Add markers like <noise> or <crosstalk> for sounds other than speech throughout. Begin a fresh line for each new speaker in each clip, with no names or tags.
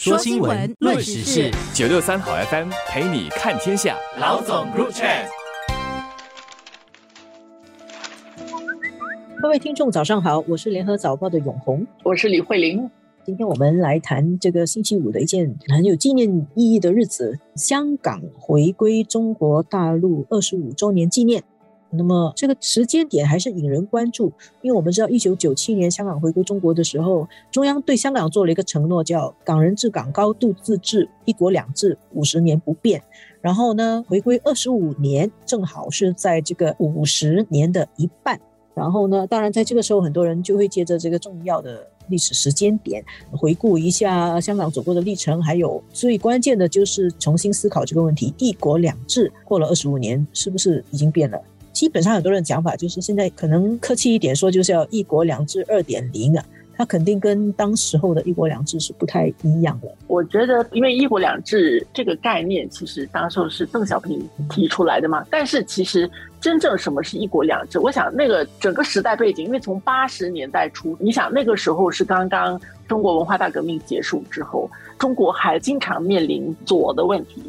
说新闻，论时事，
九六三好 FM 陪你看天下。
老总 Group Chat，
各位听众早上好，我是联合早报的永红，
我是李慧玲。
今天我们来谈这个星期五的一件很有纪念意义的日子——香港回归中国大陆二十五周年纪念。那么这个时间点还是引人关注，因为我们知道一九九七年香港回归中国的时候，中央对香港做了一个承诺，叫“港人治港，高度自治，一国两制，五十年不变”。然后呢，回归二十五年，正好是在这个五十年的一半。然后呢，当然在这个时候，很多人就会借着这个重要的历史时间点，回顾一下香港走过的历程，还有最关键的就是重新思考这个问题：一国两制过了二十五年，是不是已经变了？基本上很多人讲法就是现在可能客气一点说，就是要一国两制二点零啊，它肯定跟当时候的一国两制是不太一样的。
我觉得，因为一国两制这个概念，其实当时候是邓小平提出来的嘛。但是其实真正什么是一国两制，我想那个整个时代背景，因为从八十年代初，你想那个时候是刚刚中国文化大革命结束之后，中国还经常面临左的问题。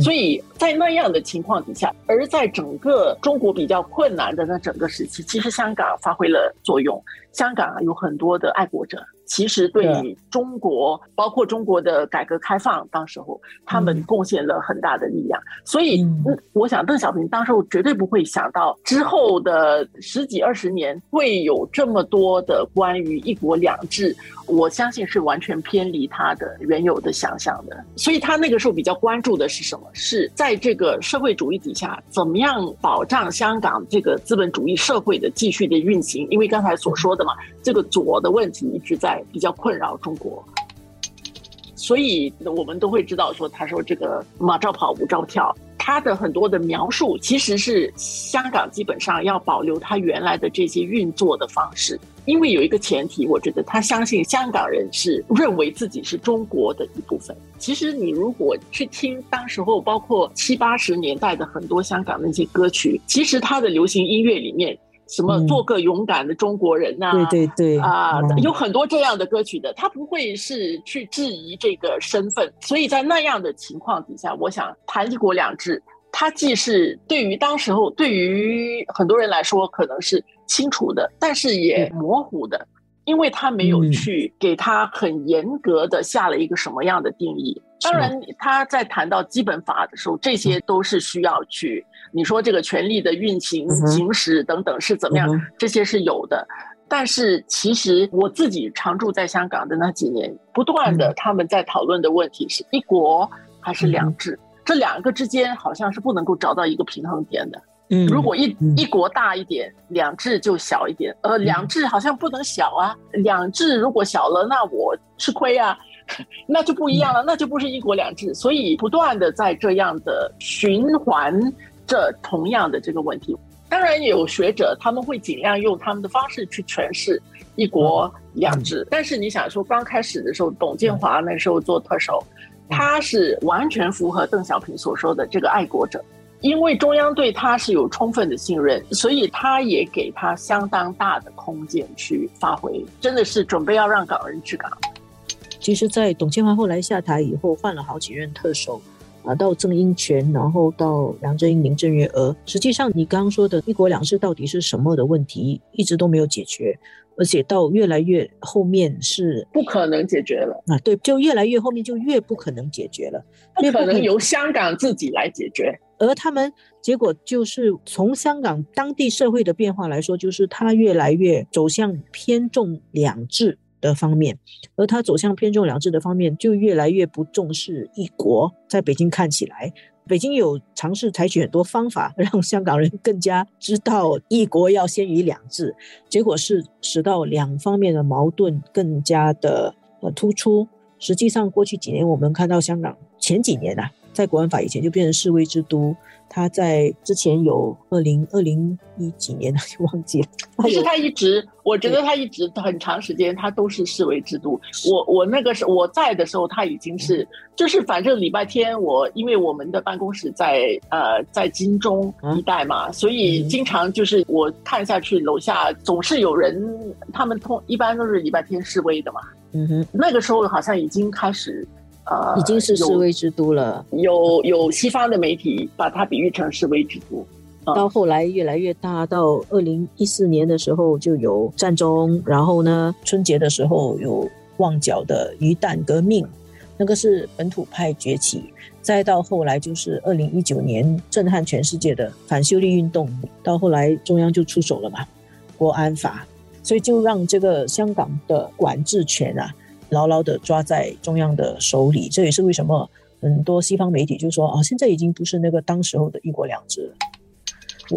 所以在那样的情况底下，而在整个中国比较困难的那整个时期，其实香港发挥了作用。香港有很多的爱国者。其实对中国，包括中国的改革开放，当时候他们贡献了很大的力量。所以，我想邓小平当时候绝对不会想到之后的十几二十年会有这么多的关于一国两制。我相信是完全偏离他的原有的想象的。所以他那个时候比较关注的是什么？是在这个社会主义底下，怎么样保障香港这个资本主义社会的继续的运行？因为刚才所说的嘛，这个左的问题一直在。比较困扰中国，所以我们都会知道说，他说这个马照跑，舞照跳，他的很多的描述其实是香港基本上要保留他原来的这些运作的方式，因为有一个前提，我觉得他相信香港人是认为自己是中国的一部分。其实你如果去听当时候包括七八十年代的很多香港那些歌曲，其实他的流行音乐里面。什么做个勇敢的中国人呐？
对对对
啊，有很多这样的歌曲的，他不会是去质疑这个身份。所以在那样的情况底下，我想谈一国两制，它既是对于当时候对于很多人来说可能是清楚的，但是也模糊的，因为他没有去给他很严格的下了一个什么样的定义。当然，他在谈到基本法的时候，这些都是需要去。你说这个权力的运行、行使等等是怎么样？这些是有的，但是其实我自己常住在香港的那几年，不断的他们在讨论的问题是一国还是两制，这两个之间好像是不能够找到一个平衡点的。嗯，如果一一国大一点，两制就小一点。呃，两制好像不能小啊，两制如果小了，那我吃亏啊，<laughs> 那就不一样了，那就不是一国两制。所以不断的在这样的循环。着同样的这个问题，当然有学者他们会尽量用他们的方式去诠释“一国两制”，但是你想说，刚开始的时候，董建华那时候做特首，他是完全符合邓小平所说的这个爱国者，因为中央对他是有充分的信任，所以他也给他相当大的空间去发挥，真的是准备要让港人治港。
其实，在董建华后来下台以后，换了好几任特首。啊，到郑英权，然后到梁振英、林郑月娥，实际上你刚刚说的一国两制到底是什么的问题，一直都没有解决，而且到越来越后面是
不可能解决了
啊！对，就越来越后面就越不可能解决了，
不可能由香港自己来解决，
而他们结果就是从香港当地社会的变化来说，就是它越来越走向偏重两制。的方面，而他走向偏重两制的方面，就越来越不重视一国。在北京看起来，北京有尝试采取很多方法，<laughs> 让香港人更加知道一国要先于两制，结果是使到两方面的矛盾更加的呃突出。实际上，过去几年我们看到香港前几年啊，在国安法以前就变成示威之都。他在之前有二零二零一几年 <laughs> 就忘记了。
可是他一直，我觉得他一直很长时间他都是示威之都。我我那个时我在的时候，他已经是就是反正礼拜天我因为我们的办公室在呃在金钟一带嘛，所以经常就是我看下去楼下总是有人，他们通一般都是礼拜天示威的嘛。嗯哼，那个时候好像已经开始。呃，
已经是示威之都了。
有有西方的媒体把它比喻成示威之都。
到后来越来越大，到二零一四年的时候就有战争，然后呢春节的时候有旺角的鱼蛋革命，那个是本土派崛起。再到后来就是二零一九年震撼全世界的反修例运动，到后来中央就出手了嘛，国安法，所以就让这个香港的管制权啊牢牢的抓在中央的手里。这也是为什么很多西方媒体就说啊，现在已经不是那个当时候的一国两制了。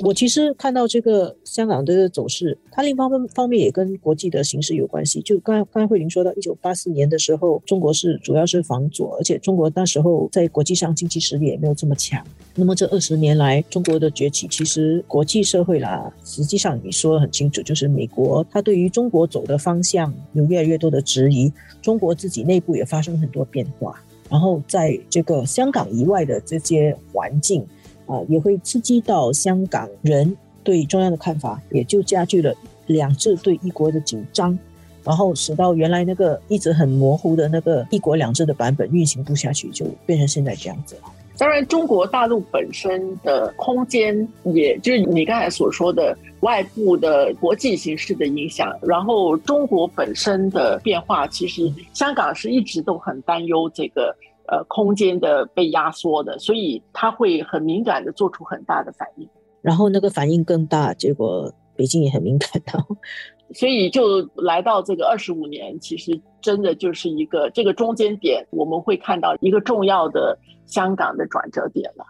我其实看到这个香港的走势，它另一方面方面也跟国际的形势有关系。就刚刚才慧玲说到，一九八四年的时候，中国是主要是防左，而且中国那时候在国际上经济实力也没有这么强。那么这二十年来，中国的崛起，其实国际社会啦，实际上你说的很清楚，就是美国它对于中国走的方向有越来越多的质疑，中国自己内部也发生很多变化。然后在这个香港以外的这些环境。啊，也会刺激到香港人对中央的看法，也就加剧了两制对一国的紧张，然后使到原来那个一直很模糊的那个一国两制的版本运行不下去，就变成现在这样子了。
当然，中国大陆本身的空间，也就是你刚才所说的外部的国际形势的影响，然后中国本身的变化，其实香港是一直都很担忧这个。呃，空间的被压缩的，所以他会很敏感的做出很大的反应，
然后那个反应更大，结果北京也很敏感的，
所以就来到这个二十五年，其实真的就是一个这个中间点，我们会看到一个重要的香港的转折点了。